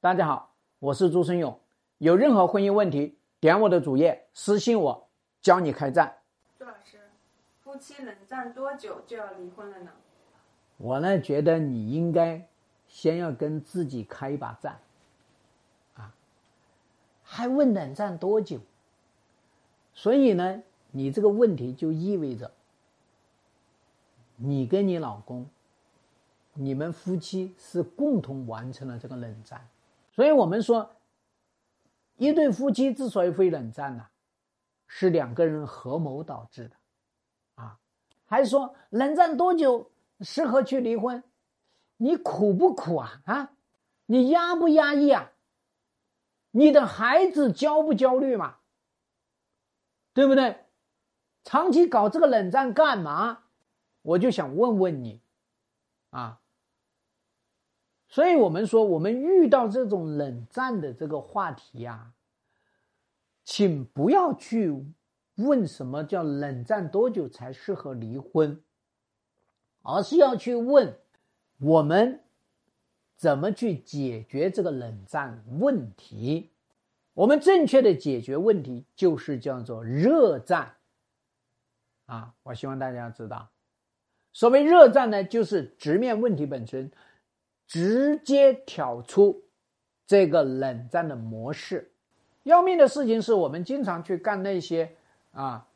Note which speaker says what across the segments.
Speaker 1: 大家好，我是朱生勇。有任何婚姻问题，点我的主页私信我，教你开战。
Speaker 2: 朱老师，夫妻冷战多久就要离婚了呢？
Speaker 1: 我呢觉得你应该先要跟自己开一把战，啊，还问冷战多久？所以呢，你这个问题就意味着你跟你老公，你们夫妻是共同完成了这个冷战。所以我们说，一对夫妻之所以会冷战呢，是两个人合谋导致的，啊，还说冷战多久适合去离婚？你苦不苦啊？啊，你压不压抑啊？你的孩子焦不焦虑嘛？对不对？长期搞这个冷战干嘛？我就想问问你，啊。所以我们说，我们遇到这种冷战的这个话题呀，请不要去问什么叫冷战多久才适合离婚，而是要去问我们怎么去解决这个冷战问题。我们正确的解决问题就是叫做热战啊！我希望大家知道，所谓热战呢，就是直面问题本身。直接挑出这个冷战的模式。要命的事情是我们经常去干那些啊，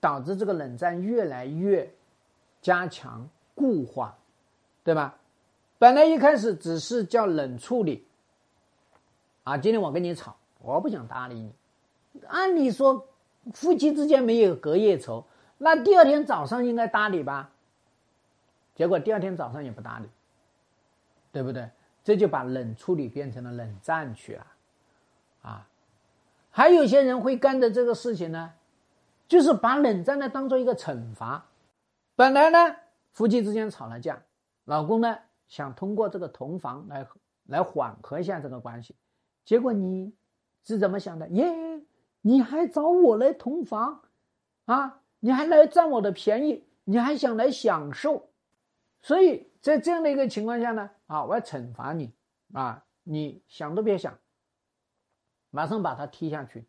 Speaker 1: 导致这个冷战越来越加强固化，对吧？本来一开始只是叫冷处理啊，今天我跟你吵，我不想搭理你。按理说夫妻之间没有隔夜仇，那第二天早上应该搭理吧？结果第二天早上也不搭理。对不对？这就把冷处理变成了冷战去了，啊，还有些人会干的这个事情呢，就是把冷战呢当做一个惩罚。本来呢，夫妻之间吵了架，老公呢想通过这个同房来来缓和一下这个关系，结果你是怎么想的？耶，你还找我来同房，啊，你还来占我的便宜，你还想来享受，所以。在这样的一个情况下呢，啊，我要惩罚你，啊，你想都别想，马上把他踢下去，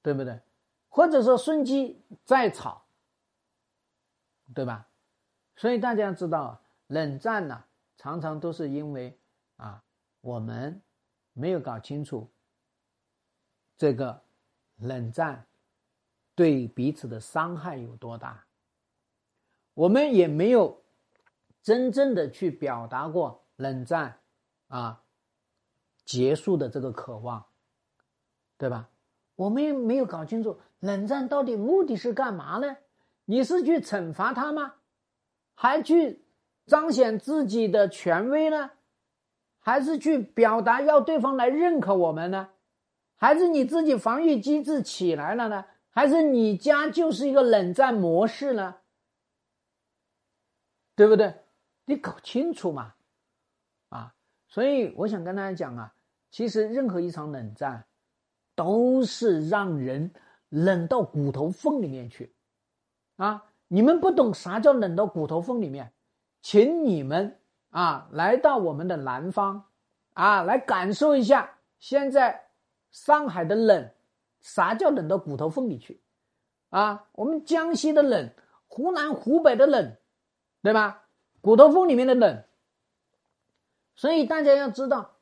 Speaker 1: 对不对？或者说顺机再吵，对吧？所以大家知道，冷战呢，常常都是因为啊，我们没有搞清楚这个冷战对彼此的伤害有多大，我们也没有。真正的去表达过冷战啊结束的这个渴望，对吧？我们也没有搞清楚冷战到底目的是干嘛呢？你是去惩罚他吗？还去彰显自己的权威呢？还是去表达要对方来认可我们呢？还是你自己防御机制起来了呢？还是你家就是一个冷战模式呢？对不对？你搞清楚嘛，啊，所以我想跟大家讲啊，其实任何一场冷战，都是让人冷到骨头缝里面去，啊，你们不懂啥叫冷到骨头缝里面，请你们啊来到我们的南方，啊，来感受一下现在上海的冷，啥叫冷到骨头缝里去，啊，我们江西的冷，湖南湖北的冷，对吧？骨头缝里面的冷，所以大家要知道，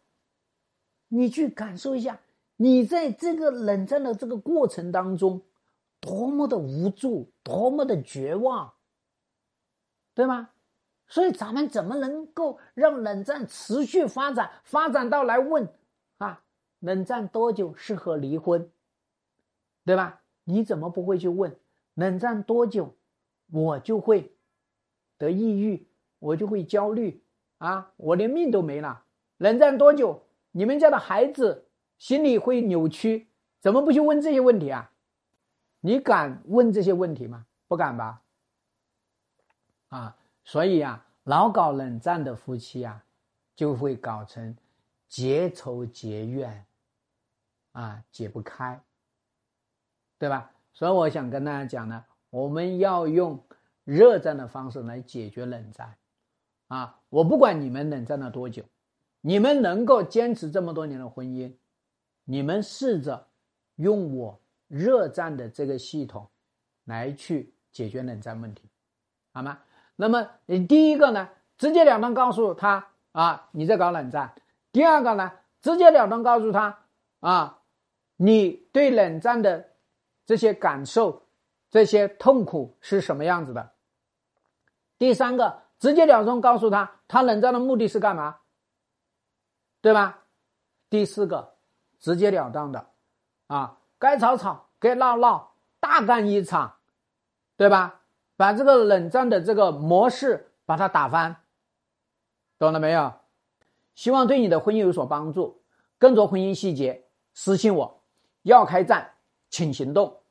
Speaker 1: 你去感受一下，你在这个冷战的这个过程当中，多么的无助，多么的绝望，对吗？所以咱们怎么能够让冷战持续发展，发展到来问啊，冷战多久适合离婚，对吧？你怎么不会去问冷战多久，我就会得抑郁？我就会焦虑啊！我连命都没了。冷战多久？你们家的孩子心里会扭曲？怎么不去问这些问题啊？你敢问这些问题吗？不敢吧？啊，所以啊，老搞冷战的夫妻啊，就会搞成结仇结怨，啊，解不开，对吧？所以我想跟大家讲呢，我们要用热战的方式来解决冷战。啊，我不管你们冷战了多久，你们能够坚持这么多年的婚姻，你们试着用我热战的这个系统来去解决冷战问题，好吗？那么你第一个呢，直截了当告诉他啊，你在搞冷战；第二个呢，直截了当告诉他啊，你对冷战的这些感受、这些痛苦是什么样子的；第三个，直截了当告诉他，他冷战的目的是干嘛？对吧？第四个，直截了当的，啊，该吵吵，该闹闹，大干一场，对吧？把这个冷战的这个模式把它打翻，懂了没有？希望对你的婚姻有所帮助。更多婚姻细节，私信我。要开战，请行动。